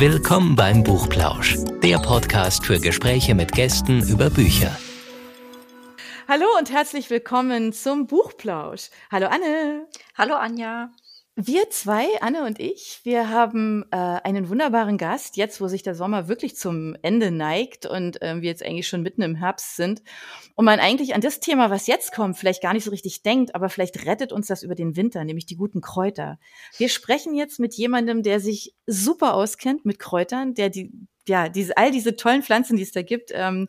Willkommen beim Buchplausch, der Podcast für Gespräche mit Gästen über Bücher. Hallo und herzlich willkommen zum Buchplausch. Hallo Anne. Hallo Anja. Wir zwei, Anne und ich, wir haben äh, einen wunderbaren Gast, jetzt wo sich der Sommer wirklich zum Ende neigt und äh, wir jetzt eigentlich schon mitten im Herbst sind und man eigentlich an das Thema, was jetzt kommt, vielleicht gar nicht so richtig denkt, aber vielleicht rettet uns das über den Winter, nämlich die guten Kräuter. Wir sprechen jetzt mit jemandem, der sich super auskennt mit Kräutern, der die, ja, diese, all diese tollen Pflanzen, die es da gibt, ähm,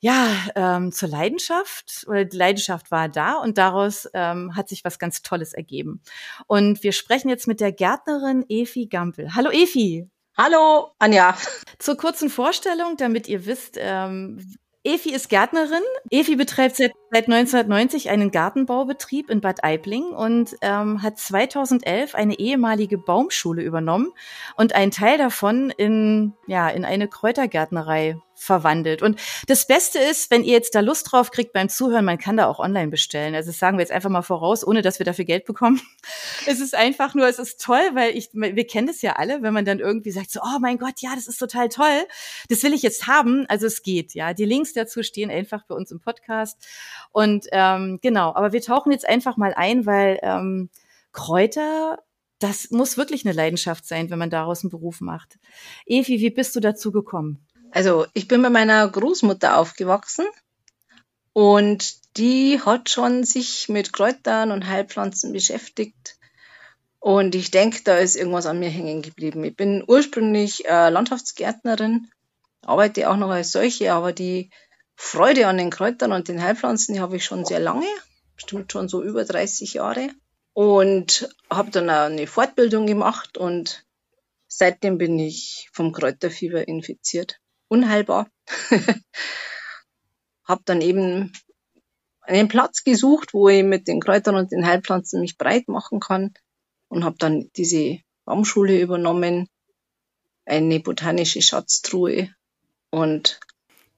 ja, ähm, zur Leidenschaft oder die Leidenschaft war da und daraus ähm, hat sich was ganz Tolles ergeben. Und wir sprechen jetzt mit der Gärtnerin Efi Gampel. Hallo Efi. Hallo Anja. Zur kurzen Vorstellung, damit ihr wisst, ähm, Efi ist Gärtnerin. Efi betreibt seit, seit 1990 einen Gartenbaubetrieb in Bad Aibling und ähm, hat 2011 eine ehemalige Baumschule übernommen und einen Teil davon in, ja, in eine Kräutergärtnerei verwandelt. Und das Beste ist, wenn ihr jetzt da Lust drauf kriegt beim Zuhören, man kann da auch online bestellen. Also das sagen wir jetzt einfach mal voraus, ohne dass wir dafür Geld bekommen. es ist einfach nur, es ist toll, weil ich, wir kennen das ja alle, wenn man dann irgendwie sagt so, oh mein Gott, ja, das ist total toll. Das will ich jetzt haben. Also es geht, ja. Die Links dazu stehen einfach bei uns im Podcast. Und ähm, genau, aber wir tauchen jetzt einfach mal ein, weil ähm, Kräuter das muss wirklich eine Leidenschaft sein, wenn man daraus einen Beruf macht. Evi, wie bist du dazu gekommen? Also ich bin bei meiner Großmutter aufgewachsen und die hat schon sich mit Kräutern und Heilpflanzen beschäftigt. Und ich denke, da ist irgendwas an mir hängen geblieben. Ich bin ursprünglich äh, Landschaftsgärtnerin, arbeite auch noch als solche, aber die Freude an den Kräutern und den Heilpflanzen, die habe ich schon sehr lange, bestimmt schon so über 30 Jahre. Und habe dann auch eine Fortbildung gemacht und seitdem bin ich vom Kräuterfieber infiziert unheilbar. habe dann eben einen Platz gesucht, wo ich mit den Kräutern und den Heilpflanzen mich breit machen kann und habe dann diese Baumschule übernommen, eine botanische Schatztruhe und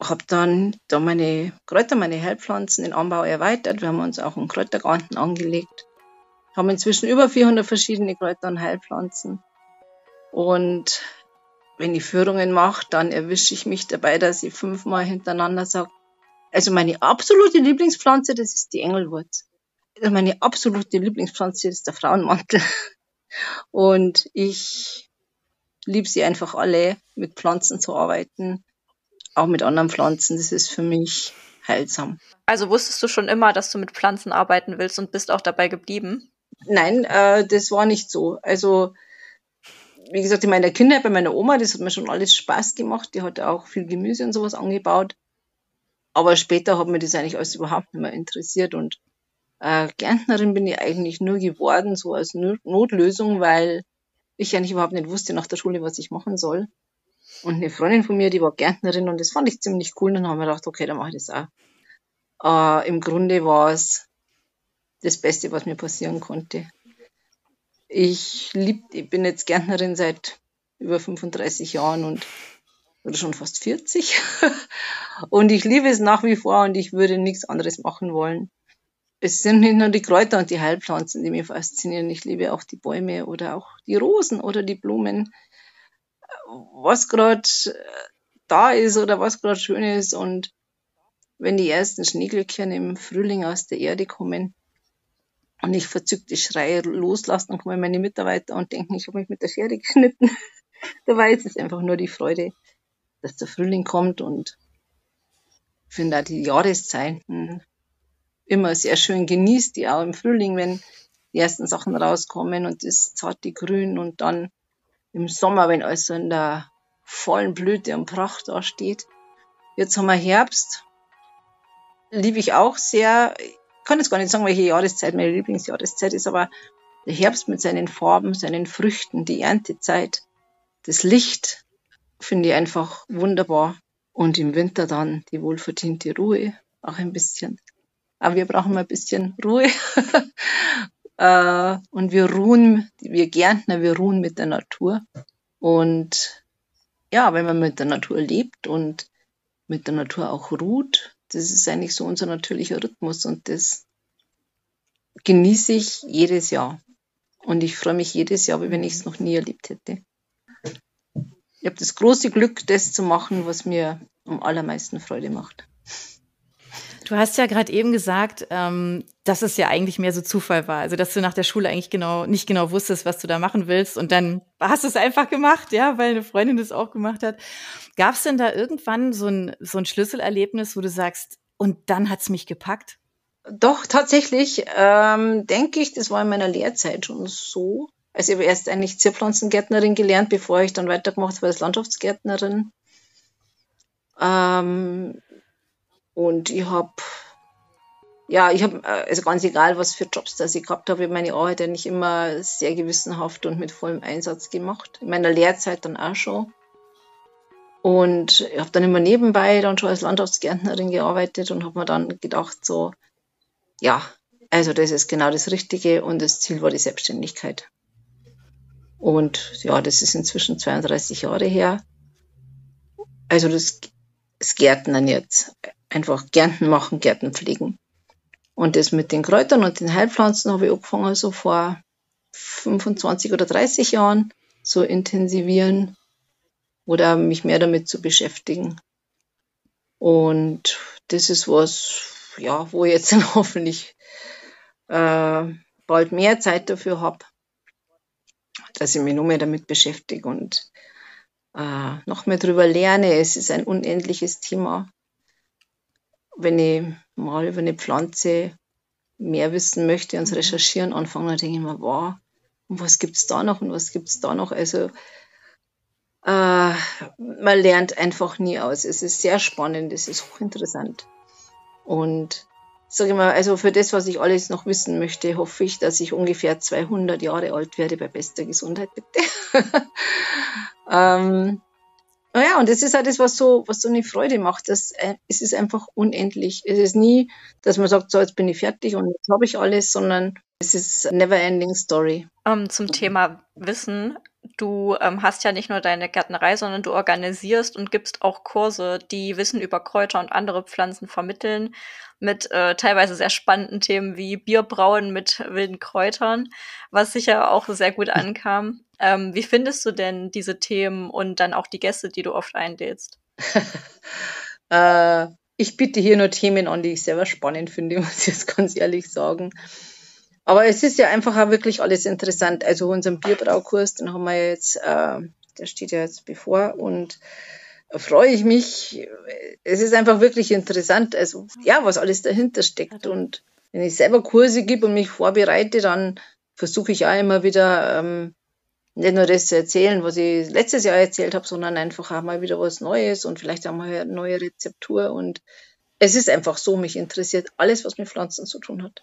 habe dann da meine Kräuter, meine Heilpflanzen, den Anbau erweitert. Wir haben uns auch einen Kräutergarten angelegt, haben inzwischen über 400 verschiedene Kräuter und Heilpflanzen und wenn ich Führungen mache, dann erwische ich mich dabei, dass ich fünfmal hintereinander sage, also meine absolute Lieblingspflanze, das ist die Engelwurz. Also meine absolute Lieblingspflanze ist der Frauenmantel. Und ich liebe sie einfach alle, mit Pflanzen zu arbeiten, auch mit anderen Pflanzen. Das ist für mich heilsam. Also wusstest du schon immer, dass du mit Pflanzen arbeiten willst und bist auch dabei geblieben? Nein, äh, das war nicht so. Also wie gesagt, in meiner Kindheit bei meiner Oma, das hat mir schon alles Spaß gemacht. Die hat auch viel Gemüse und sowas angebaut. Aber später hat mir das eigentlich alles überhaupt nicht mehr interessiert. Und äh, Gärtnerin bin ich eigentlich nur geworden, so als Notlösung, weil ich eigentlich überhaupt nicht wusste nach der Schule, was ich machen soll. Und eine Freundin von mir, die war Gärtnerin und das fand ich ziemlich cool. Und dann haben wir gedacht, okay, dann mache ich das auch. Äh, Im Grunde war es das Beste, was mir passieren konnte. Ich, lieb, ich bin jetzt Gärtnerin seit über 35 Jahren und oder schon fast 40. und ich liebe es nach wie vor und ich würde nichts anderes machen wollen. Es sind nicht nur die Kräuter und die Heilpflanzen, die mich faszinieren. Ich liebe auch die Bäume oder auch die Rosen oder die Blumen. Was gerade da ist oder was gerade schön ist und wenn die ersten Schneeglöckchen im Frühling aus der Erde kommen, und ich verzückte Schreie loslassen, dann kommen meine Mitarbeiter und denken, ich habe mich mit der Schere geschnitten. Dabei ist es einfach nur die Freude, dass der Frühling kommt und ich finde auch die Jahreszeiten immer sehr schön genießt, die auch im Frühling, wenn die ersten Sachen rauskommen und das zarte Grün und dann im Sommer, wenn alles so in der vollen Blüte und Pracht da steht. Jetzt haben wir Herbst, liebe ich auch sehr kann jetzt gar nicht sagen, welche Jahreszeit meine Lieblingsjahreszeit ist, aber der Herbst mit seinen Farben, seinen Früchten, die Erntezeit, das Licht finde ich einfach wunderbar. Und im Winter dann die wohlverdiente Ruhe, auch ein bisschen. Aber wir brauchen mal ein bisschen Ruhe. Äh, und wir ruhen, wir Gärtner, wir ruhen mit der Natur. Und ja, wenn man mit der Natur lebt und mit der Natur auch ruht, das ist eigentlich so unser natürlicher Rhythmus und das genieße ich jedes Jahr. Und ich freue mich jedes Jahr, wie wenn ich es noch nie erlebt hätte. ich habe das große Glück, das zu machen, was mir am allermeisten Freude macht. Du hast ja gerade eben gesagt, ähm, dass es ja eigentlich mehr so Zufall war. Also, dass du nach der Schule eigentlich genau nicht genau wusstest, was du da machen willst. Und dann hast du es einfach gemacht, ja, weil eine Freundin das auch gemacht hat. Gab es denn da irgendwann so ein, so ein Schlüsselerlebnis, wo du sagst, und dann hat es mich gepackt? Doch, tatsächlich ähm, denke ich, das war in meiner Lehrzeit schon so. Also ich habe erst eigentlich Zierpflanzengärtnerin gelernt, bevor ich dann weitergemacht habe als Landschaftsgärtnerin. Ähm, und ich habe, ja, ich habe, äh, also ganz egal, was für Jobs das ich gehabt habe, meine Arbeit ja nicht immer sehr gewissenhaft und mit vollem Einsatz gemacht. In meiner Lehrzeit dann auch schon. Und ich habe dann immer nebenbei dann schon als Landschaftsgärtnerin gearbeitet und habe mir dann gedacht, so, ja, also das ist genau das Richtige und das Ziel war die Selbstständigkeit. Und ja, das ist inzwischen 32 Jahre her. Also das, das Gärtnern jetzt einfach Gärten machen, Gärten pflegen. Und das mit den Kräutern und den Heilpflanzen habe ich angefangen, so vor 25 oder 30 Jahren zu intensivieren oder mich mehr damit zu beschäftigen. Und das ist was, ja, wo ich jetzt dann hoffentlich äh, bald mehr Zeit dafür habe, dass ich mich nur mehr damit beschäftige und äh, noch mehr darüber lerne. Es ist ein unendliches Thema wenn ich mal über eine Pflanze mehr wissen möchte und mhm. recherchieren anfange, dann denke ich mir, wow, und was gibt es da noch und was gibt es da noch? Also äh, man lernt einfach nie aus. Es ist sehr spannend, es ist hochinteressant. Und sage ich mal, also für das, was ich alles noch wissen möchte, hoffe ich, dass ich ungefähr 200 Jahre alt werde bei bester Gesundheit, bitte. ähm, naja, und das ist halt das, was so, was so eine Freude macht. Das, äh, es ist einfach unendlich. Es ist nie, dass man sagt, so, jetzt bin ich fertig und jetzt habe ich alles, sondern es ist never ending story. Um, ähm, zum Thema Wissen. Du ähm, hast ja nicht nur deine Gärtnerei, sondern du organisierst und gibst auch Kurse, die Wissen über Kräuter und andere Pflanzen vermitteln, mit äh, teilweise sehr spannenden Themen wie Bierbrauen mit wilden Kräutern, was sicher auch sehr gut ankam. Ähm, wie findest du denn diese Themen und dann auch die Gäste, die du oft einlädst? äh, ich biete hier nur Themen an, die ich selber spannend finde, muss ich jetzt ganz ehrlich sagen. Aber es ist ja einfach auch wirklich alles interessant. Also unseren Bierbraukurs, den haben wir jetzt, äh, der steht ja jetzt bevor und freue ich mich. Es ist einfach wirklich interessant, also ja, was alles dahinter steckt. Und wenn ich selber Kurse gebe und mich vorbereite, dann versuche ich auch immer wieder ähm, nicht nur das zu erzählen, was ich letztes Jahr erzählt habe, sondern einfach auch mal wieder was Neues und vielleicht auch mal eine neue Rezeptur. Und es ist einfach so, mich interessiert alles, was mit Pflanzen zu tun hat.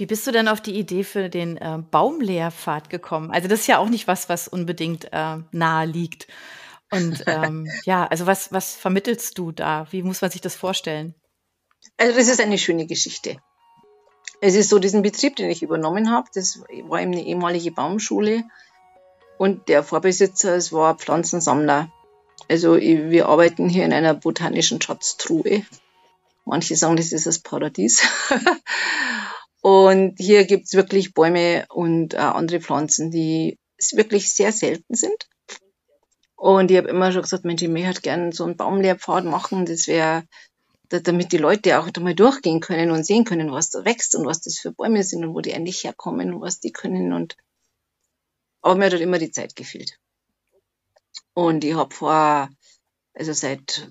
Wie bist du denn auf die Idee für den äh, Baumlehrpfad gekommen? Also das ist ja auch nicht was, was unbedingt äh, nahe liegt. Und ähm, ja, also was, was vermittelst du da? Wie muss man sich das vorstellen? Also das ist eine schöne Geschichte. Es ist so, diesen Betrieb, den ich übernommen habe, das war eben eine ehemalige Baumschule und der Vorbesitzer, es war Pflanzensammler. Also wir arbeiten hier in einer botanischen Schatztruhe. Manche sagen, das ist das Paradies. und hier gibt's wirklich Bäume und äh, andere Pflanzen, die wirklich sehr selten sind. Und ich habe immer schon gesagt, Mensch, ich möchte gerne so einen Baumlehrpfad machen. Das wäre, damit die Leute auch da mal durchgehen können und sehen können, was da wächst und was das für Bäume sind und wo die eigentlich herkommen und was die können. Und aber mir hat halt immer die Zeit gefehlt. Und ich habe vor, also seit,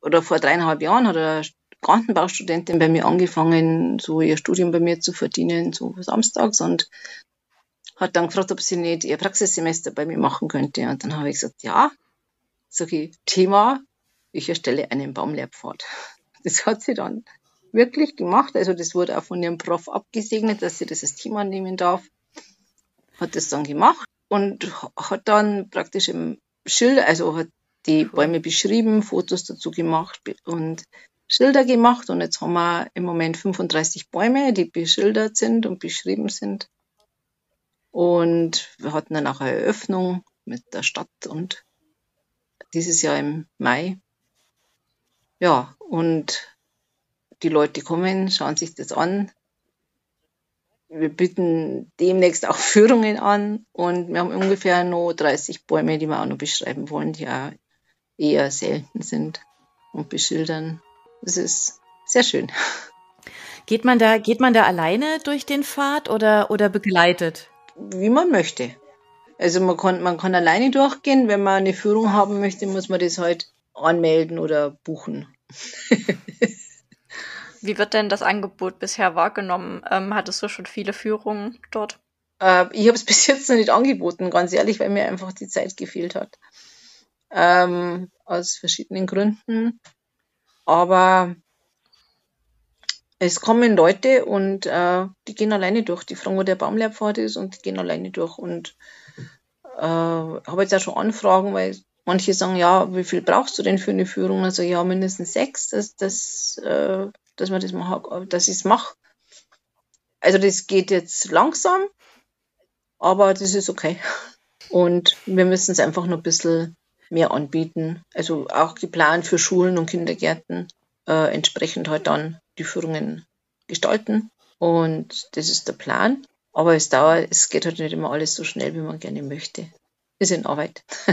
oder vor dreieinhalb Jahren hat eine Gartenbaustudentin bei mir angefangen, so ihr Studium bei mir zu verdienen, so samstags und hat dann gefragt, ob sie nicht ihr Praxissemester bei mir machen könnte. Und dann habe ich gesagt, ja. Sag ich, Thema, ich erstelle einen Baumlehrpfad. Das hat sie dann wirklich gemacht. Also das wurde auch von ihrem Prof abgesegnet, dass sie das als Thema nehmen darf hat das dann gemacht und hat dann praktisch im Schilder, also hat die Bäume beschrieben, Fotos dazu gemacht und Schilder gemacht. Und jetzt haben wir im Moment 35 Bäume, die beschildert sind und beschrieben sind. Und wir hatten dann auch eine Eröffnung mit der Stadt und dieses Jahr im Mai. Ja, und die Leute kommen, schauen sich das an, wir bieten demnächst auch Führungen an und wir haben ungefähr noch 30 Bäume, die wir auch noch beschreiben wollen, die ja eher selten sind und beschildern. Das ist sehr schön. Geht man da, geht man da alleine durch den Pfad oder, oder begleitet? Wie man möchte. Also man kann, man kann alleine durchgehen. Wenn man eine Führung haben möchte, muss man das halt anmelden oder buchen. Wie wird denn das Angebot bisher wahrgenommen? Ähm, hattest du schon viele Führungen dort? Äh, ich habe es bis jetzt noch nicht angeboten, ganz ehrlich, weil mir einfach die Zeit gefehlt hat. Ähm, aus verschiedenen Gründen. Aber es kommen Leute und äh, die gehen alleine durch. Die fragen, wo der Baumlehrpfad ist und die gehen alleine durch. Und äh, habe jetzt auch schon Anfragen, weil manche sagen, ja, wie viel brauchst du denn für eine Führung? Also ja, mindestens sechs, dass, dass, äh, dass man das machen, dass ich es mache. Also das geht jetzt langsam, aber das ist okay. Und wir müssen es einfach noch ein bisschen mehr anbieten. Also auch geplant für Schulen und Kindergärten äh, entsprechend halt dann die Führungen gestalten. Und das ist der Plan. Aber es dauert, es geht halt nicht immer alles so schnell, wie man gerne möchte. Ist in Arbeit.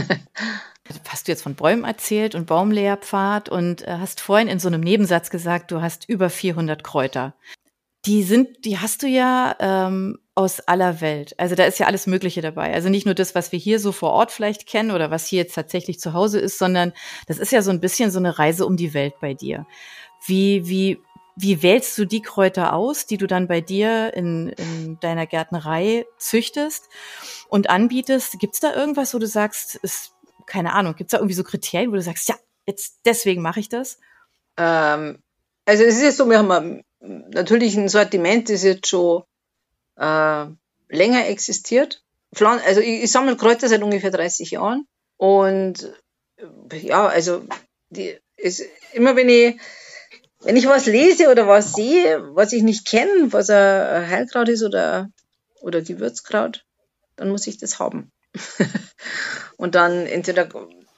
hast du jetzt von Bäumen erzählt und Baumlehrpfad und äh, hast vorhin in so einem Nebensatz gesagt, du hast über 400 Kräuter. Die sind, die hast du ja ähm, aus aller Welt. Also da ist ja alles Mögliche dabei. Also nicht nur das, was wir hier so vor Ort vielleicht kennen oder was hier jetzt tatsächlich zu Hause ist, sondern das ist ja so ein bisschen so eine Reise um die Welt bei dir. Wie, wie, wie wählst du die Kräuter aus, die du dann bei dir in, in deiner Gärtnerei züchtest und anbietest? Gibt es da irgendwas, wo du sagst, ist, keine Ahnung, gibt es da irgendwie so Kriterien, wo du sagst, ja, jetzt deswegen mache ich das? Ähm, also es ist jetzt so, wir haben natürlich ein Sortiment, das jetzt schon äh, länger existiert. Also ich, ich sammle Kräuter seit ungefähr 30 Jahren und ja, also die, ist, immer wenn ich wenn ich was lese oder was sehe, was ich nicht kenne, was ein Heilkraut ist oder, oder Gewürzkraut, dann muss ich das haben. und dann entweder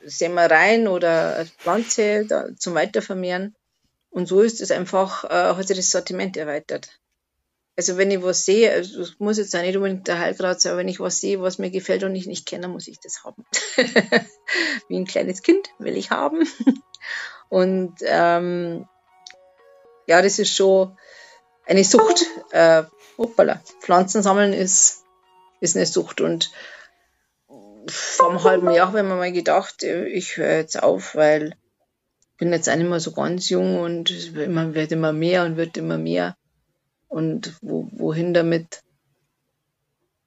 sehen wir rein oder Pflanze da, zum Weitervermehren. Und so ist es einfach, äh, hat sich das Sortiment erweitert. Also wenn ich was sehe, also es muss jetzt auch nicht unbedingt der Heilkraut sein, aber wenn ich was sehe, was mir gefällt und ich nicht kenne, muss ich das haben. Wie ein kleines Kind will ich haben. Und ähm, ja, das ist schon eine Sucht. Äh, hoppala, Pflanzen sammeln ist, ist eine Sucht. Und vor einem halben Jahr habe ich mal gedacht, ich höre jetzt auf, weil bin jetzt auch nicht mehr so ganz jung und immer, wird immer mehr und wird immer mehr. Und wo, wohin damit?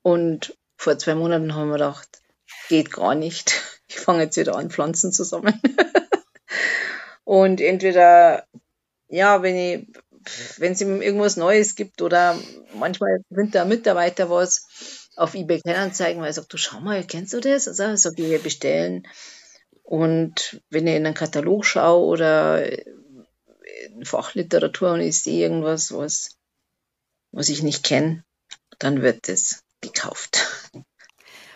Und vor zwei Monaten haben wir gedacht, geht gar nicht. Ich fange jetzt wieder an, Pflanzen zu sammeln. und entweder, ja, wenn ich, wenn es irgendwas Neues gibt oder manchmal findet der Mitarbeiter was, auf eBay Kleinanzeigen, weil er sagt, du schau mal, kennst du das? Also sag ich, bestellen. Und wenn ich in einen Katalog schaue oder in Fachliteratur und ich sehe irgendwas, was, was ich nicht kenne, dann wird das gekauft.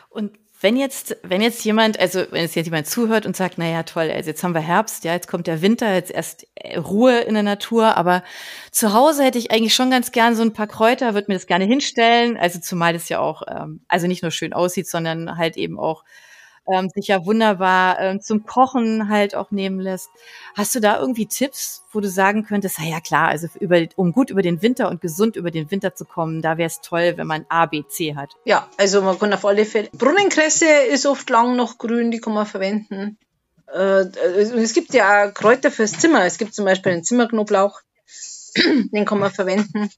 Und wenn jetzt, wenn jetzt jemand, also wenn jetzt jemand zuhört und sagt, naja, toll, also jetzt haben wir Herbst, ja, jetzt kommt der Winter, jetzt erst äh, Ruhe in der Natur, aber zu Hause hätte ich eigentlich schon ganz gern so ein paar Kräuter, würde mir das gerne hinstellen, also zumal das ja auch, ähm, also nicht nur schön aussieht, sondern halt eben auch ähm, sich ja wunderbar ähm, zum Kochen halt auch nehmen lässt. Hast du da irgendwie Tipps, wo du sagen könntest, na ja klar, also über, um gut über den Winter und gesund über den Winter zu kommen, da wäre es toll, wenn man A, B, C hat. Ja, also man kann auf alle Fälle. Brunnenkresse ist oft lang noch grün, die kann man verwenden. Äh, es gibt ja auch Kräuter fürs Zimmer. Es gibt zum Beispiel den Zimmerknoblauch, den kann man verwenden.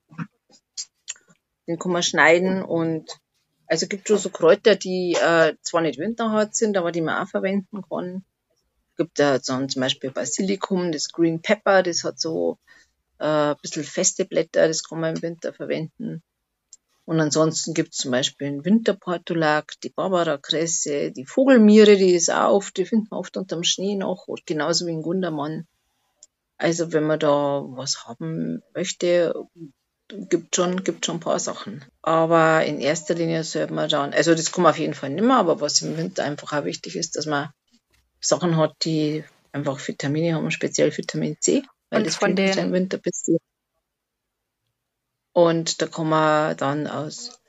Den kann man schneiden und also gibt schon so Kräuter, die äh, zwar nicht winterhart sind, aber die man auch verwenden kann. Es gibt da so zum Beispiel Basilikum, das Green Pepper, das hat so äh, ein bisschen feste Blätter, das kann man im Winter verwenden. Und ansonsten gibt es zum Beispiel den Winterportulak, die Barbara-Kresse, die Vogelmiere, die ist auch oft, die findet man oft unterm Schnee noch, genauso wie ein Gundermann. Also wenn man da was haben möchte, gibt schon, gibt schon ein paar Sachen. Aber in erster Linie sollte man dann, also das kommt auf jeden Fall nicht mehr, aber was im Winter einfach auch wichtig ist, dass man Sachen hat, die einfach Vitamine haben, speziell Vitamin C, weil Und das von den, im Winter bisschen. Und da kann man dann aus,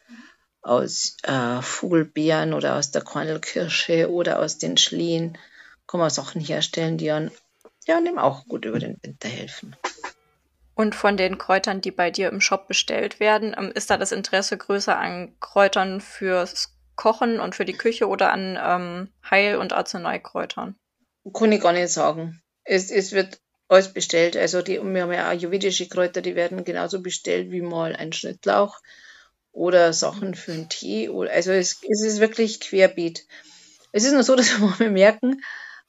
aus äh, Vogelbeeren oder aus der Kornelkirsche oder aus den Schlehen kann man Sachen herstellen, die an, ja, dem auch gut über den Winter helfen. Und von den Kräutern, die bei dir im Shop bestellt werden, ähm, ist da das Interesse größer an Kräutern fürs Kochen und für die Küche oder an ähm, Heil- und Arzneikräutern? Kann ich gar nicht sagen. Es, es wird alles bestellt. Also die, wir haben ja ayurvedische Kräuter, die werden genauso bestellt wie mal ein Schnittlauch oder Sachen für einen Tee. Also es, es ist wirklich querbeet. Es ist nur so, dass wir merken,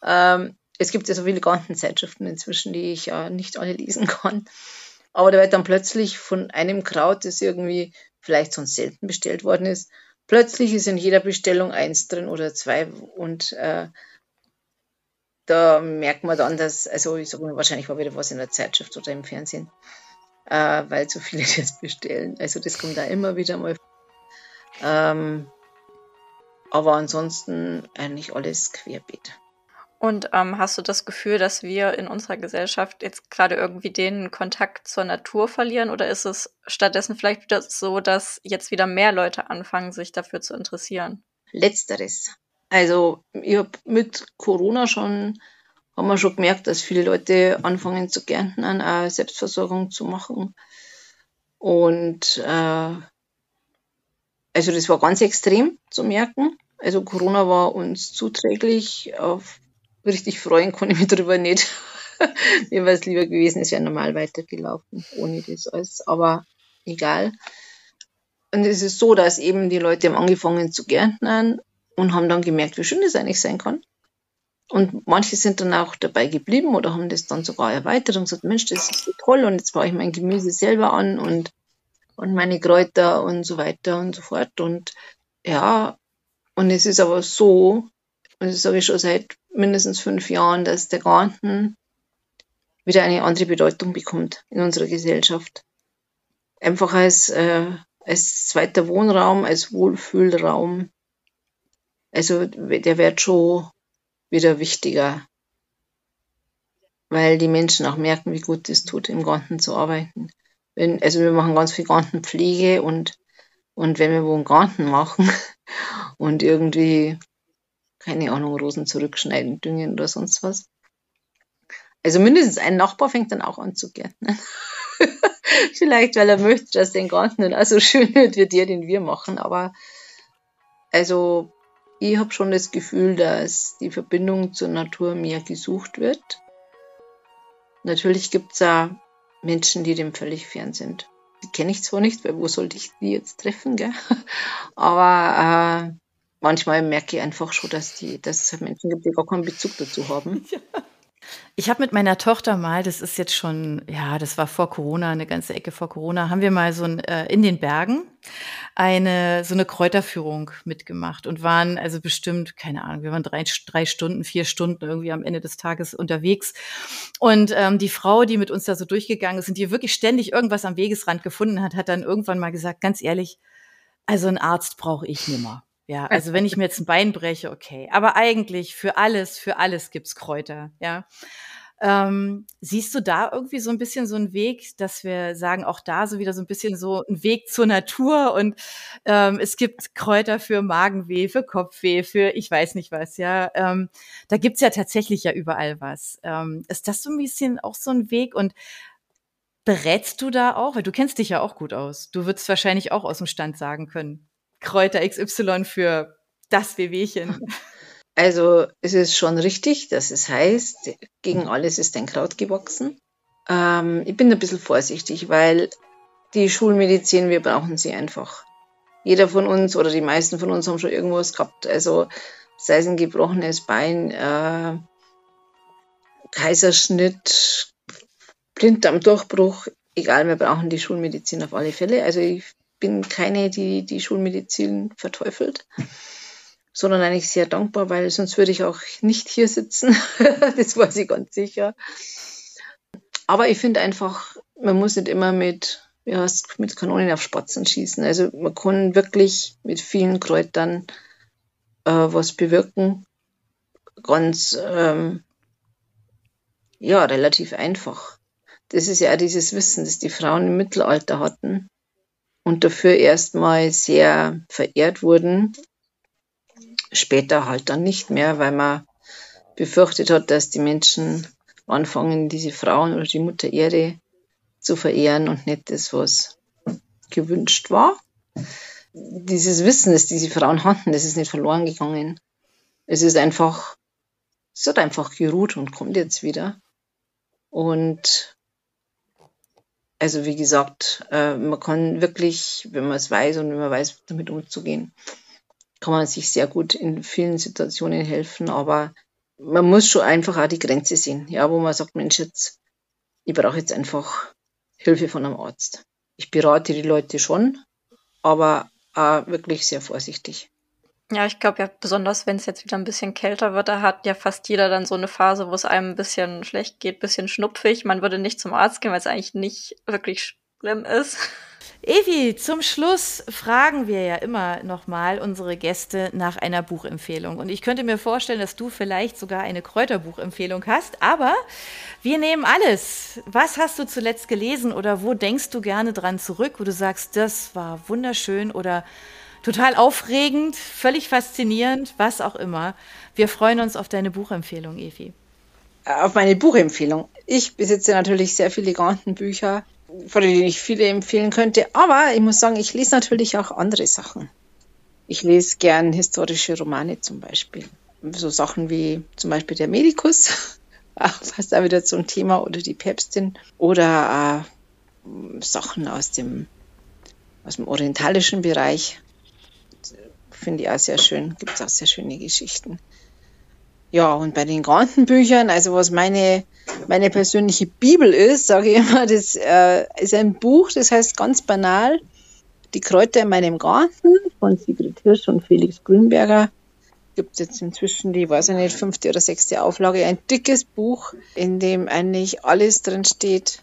ähm, es gibt ja so viele Gartenzeitschriften inzwischen, die ich ja nicht alle lesen kann. Aber da wird dann plötzlich von einem Kraut, das irgendwie vielleicht sonst selten bestellt worden ist, plötzlich ist in jeder Bestellung eins drin oder zwei und äh, da merkt man dann, dass, also ich sage mal, wahrscheinlich war wieder was in der Zeitschrift oder im Fernsehen, äh, weil so viele das bestellen. Also das kommt da immer wieder mal. Ähm, aber ansonsten eigentlich alles querbeet. Und ähm, hast du das Gefühl, dass wir in unserer Gesellschaft jetzt gerade irgendwie den Kontakt zur Natur verlieren? Oder ist es stattdessen vielleicht wieder so, dass jetzt wieder mehr Leute anfangen, sich dafür zu interessieren? Letzteres. Also ich habe mit Corona schon, haben wir schon gemerkt, dass viele Leute anfangen zu gärtnern, auch Selbstversorgung zu machen. Und äh, also das war ganz extrem zu merken. Also Corona war uns zuträglich auf richtig freuen konnte ich mich darüber nicht. Mir wäre es lieber gewesen, es wäre normal weitergelaufen, ohne das alles. Aber egal. Und es ist so, dass eben die Leute haben angefangen zu gärtnern und haben dann gemerkt, wie schön das eigentlich sein kann. Und manche sind dann auch dabei geblieben oder haben das dann sogar erweitert und gesagt, Mensch, das ist so toll und jetzt baue ich mein Gemüse selber an und, und meine Kräuter und so weiter und so fort. Und ja, und es ist aber so, und das sage ich schon seit mindestens fünf Jahren, dass der Garten wieder eine andere Bedeutung bekommt in unserer Gesellschaft. Einfach als, äh, als zweiter Wohnraum, als Wohlfühlraum. Also der wird schon wieder wichtiger, weil die Menschen auch merken, wie gut es tut, im Garten zu arbeiten. Wenn, also wir machen ganz viel Gartenpflege und, und wenn wir wo einen Garten machen und irgendwie keine Ahnung, Rosen zurückschneiden, düngen oder sonst was. Also mindestens ein Nachbar fängt dann auch an zu gärtnern. Vielleicht, weil er möchte, dass den Garten dann so schön wird wie der, den wir machen. Aber also ich habe schon das Gefühl, dass die Verbindung zur Natur mehr gesucht wird. Natürlich gibt es auch Menschen, die dem völlig fern sind. Die kenne ich zwar nicht, weil wo sollte ich die jetzt treffen, gell? Aber äh, manchmal merke ich einfach schon, dass, die, dass es Menschen gibt, die gar keinen Bezug dazu haben. Ja. Ich habe mit meiner Tochter mal, das ist jetzt schon, ja, das war vor Corona, eine ganze Ecke vor Corona, haben wir mal so ein, äh, in den Bergen eine so eine Kräuterführung mitgemacht und waren also bestimmt, keine Ahnung, wir waren drei, drei Stunden, vier Stunden irgendwie am Ende des Tages unterwegs. Und ähm, die Frau, die mit uns da so durchgegangen ist und die wirklich ständig irgendwas am Wegesrand gefunden hat, hat dann irgendwann mal gesagt, ganz ehrlich, also einen Arzt brauche ich nimmer. Ja, also wenn ich mir jetzt ein Bein breche, okay. Aber eigentlich für alles, für alles gibt's Kräuter, ja. Ähm, siehst du da irgendwie so ein bisschen so einen Weg, dass wir sagen, auch da so wieder so ein bisschen so ein Weg zur Natur und ähm, es gibt Kräuter für Magenweh, für Kopfweh, für ich weiß nicht was, ja. Ähm, da gibt's ja tatsächlich ja überall was. Ähm, ist das so ein bisschen auch so ein Weg und berätst du da auch? Weil du kennst dich ja auch gut aus. Du würdest wahrscheinlich auch aus dem Stand sagen können. Kräuter XY für das Wehwehchen? Also es ist schon richtig, dass es heißt, gegen alles ist ein Kraut gewachsen. Ähm, ich bin ein bisschen vorsichtig, weil die Schulmedizin, wir brauchen sie einfach. Jeder von uns oder die meisten von uns haben schon irgendwas gehabt. Also sei es ein gebrochenes Bein, äh, Kaiserschnitt, Blinddarmdurchbruch, egal, wir brauchen die Schulmedizin auf alle Fälle. Also ich bin keine, die die Schulmedizin verteufelt, sondern eigentlich sehr dankbar, weil sonst würde ich auch nicht hier sitzen. das weiß ich ganz sicher. Aber ich finde einfach, man muss nicht immer mit, wie heißt, mit Kanonen auf Spatzen schießen. Also man kann wirklich mit vielen Kräutern äh, was bewirken. Ganz, ähm, ja, relativ einfach. Das ist ja auch dieses Wissen, das die Frauen im Mittelalter hatten und dafür erstmal sehr verehrt wurden. Später halt dann nicht mehr, weil man befürchtet hat, dass die Menschen anfangen, diese Frauen oder die Mutter Erde zu verehren und nicht das, was gewünscht war. Dieses Wissen, das diese Frauen hatten, das ist nicht verloren gegangen. Es ist einfach, es hat einfach geruht und kommt jetzt wieder. Und also wie gesagt, äh, man kann wirklich, wenn man es weiß und wenn man weiß, damit umzugehen, kann man sich sehr gut in vielen Situationen helfen, aber man muss schon einfach auch die Grenze sehen, ja, wo man sagt, Mensch, jetzt, ich brauche jetzt einfach Hilfe von einem Arzt. Ich berate die Leute schon, aber auch wirklich sehr vorsichtig. Ja, ich glaube ja, besonders wenn es jetzt wieder ein bisschen kälter wird, da hat ja fast jeder dann so eine Phase, wo es einem ein bisschen schlecht geht, bisschen schnupfig. Man würde nicht zum Arzt gehen, weil es eigentlich nicht wirklich schlimm ist. Evi, zum Schluss fragen wir ja immer nochmal unsere Gäste nach einer Buchempfehlung. Und ich könnte mir vorstellen, dass du vielleicht sogar eine Kräuterbuchempfehlung hast, aber wir nehmen alles. Was hast du zuletzt gelesen oder wo denkst du gerne dran zurück, wo du sagst, das war wunderschön oder total aufregend, völlig faszinierend, was auch immer. Wir freuen uns auf deine Buchempfehlung, Evi. Auf meine Buchempfehlung. Ich besitze natürlich sehr viele Gantenbücher von denen ich viele empfehlen könnte. Aber ich muss sagen, ich lese natürlich auch andere Sachen. Ich lese gern historische Romane zum Beispiel. So Sachen wie zum Beispiel der Medikus, fast auch wieder zum Thema, oder die Päpstin. Oder äh, Sachen aus dem, aus dem orientalischen Bereich. Finde ich auch sehr schön. Gibt es auch sehr schöne Geschichten. Ja, und bei den Gantenbüchern, also was meine, meine persönliche Bibel ist, sage ich immer, das äh, ist ein Buch, das heißt ganz banal, Die Kräuter in meinem Garten von Sigrid Hirsch und Felix Grünberger. Gibt jetzt inzwischen die, weiß ich nicht, fünfte oder sechste Auflage, ein dickes Buch, in dem eigentlich alles drin steht,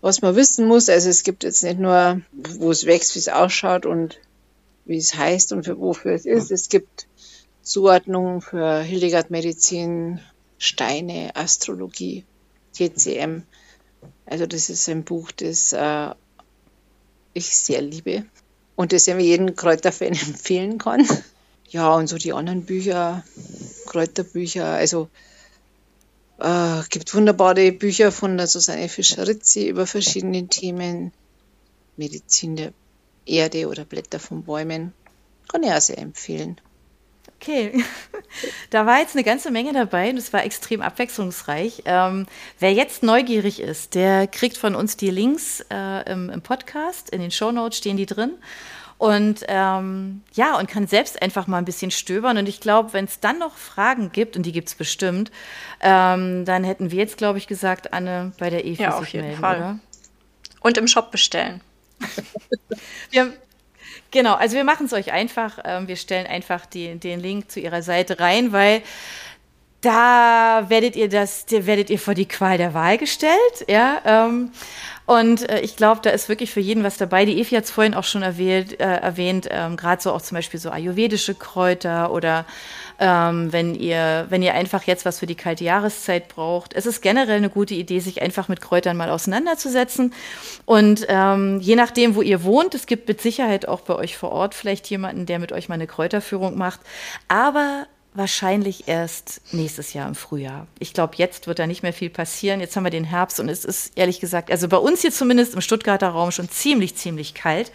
was man wissen muss. Also es gibt jetzt nicht nur, wo es wächst, wie es ausschaut und wie es heißt und für wofür es ist. Es gibt Zuordnung für Hildegard Medizin, Steine, Astrologie, TCM. Also das ist ein Buch, das äh, ich sehr liebe und das ich jedem Kräuterfan empfehlen kann. Ja, und so die anderen Bücher, Kräuterbücher, also äh, gibt wunderbare Bücher von der Susanne Fischer-Rizzi über verschiedene Themen, Medizin der Erde oder Blätter von Bäumen. Kann ich auch sehr empfehlen. Okay, da war jetzt eine ganze Menge dabei und es war extrem abwechslungsreich. Ähm, wer jetzt neugierig ist, der kriegt von uns die Links äh, im, im, Podcast, in den Show Notes stehen die drin. Und ähm, ja, und kann selbst einfach mal ein bisschen stöbern. Und ich glaube, wenn es dann noch Fragen gibt, und die gibt es bestimmt, ähm, dann hätten wir jetzt, glaube ich, gesagt, Anne, bei der EFI ja, auf jeden melden, Fall. Oder? Und im Shop bestellen. Wir, Genau, also wir machen es euch einfach. Ähm, wir stellen einfach die, den Link zu ihrer Seite rein, weil da werdet ihr das, werdet ihr vor die Qual der Wahl gestellt, ja. Ähm, und äh, ich glaube, da ist wirklich für jeden was dabei. Die Evi hat es vorhin auch schon erwähnt, äh, erwähnt ähm, gerade so auch zum Beispiel so ayurvedische Kräuter oder ähm, wenn ihr, wenn ihr einfach jetzt was für die kalte Jahreszeit braucht. Es ist generell eine gute Idee, sich einfach mit Kräutern mal auseinanderzusetzen. Und ähm, je nachdem, wo ihr wohnt, es gibt mit Sicherheit auch bei euch vor Ort vielleicht jemanden, der mit euch mal eine Kräuterführung macht. Aber wahrscheinlich erst nächstes Jahr im Frühjahr. Ich glaube, jetzt wird da nicht mehr viel passieren. Jetzt haben wir den Herbst und es ist ehrlich gesagt, also bei uns hier zumindest im Stuttgarter Raum schon ziemlich, ziemlich kalt.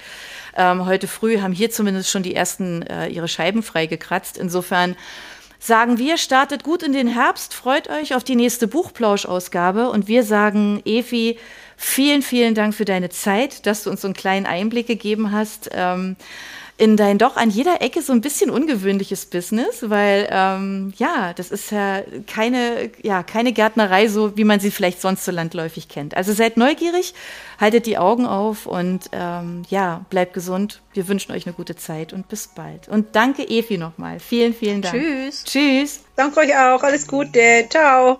Ähm, heute früh haben hier zumindest schon die ersten äh, ihre Scheiben freigekratzt. Insofern sagen wir, startet gut in den Herbst, freut euch auf die nächste Buchplausch-Ausgabe und wir sagen, Evi, vielen, vielen Dank für deine Zeit, dass du uns so einen kleinen Einblick gegeben hast. Ähm, in dein doch an jeder Ecke so ein bisschen ungewöhnliches Business, weil ähm, ja, das ist ja keine, ja, keine Gärtnerei, so wie man sie vielleicht sonst so landläufig kennt. Also seid neugierig, haltet die Augen auf und ähm, ja, bleibt gesund. Wir wünschen euch eine gute Zeit und bis bald. Und danke Evi nochmal. Vielen, vielen Dank. Tschüss. Tschüss. Danke euch auch. Alles Gute. Ciao.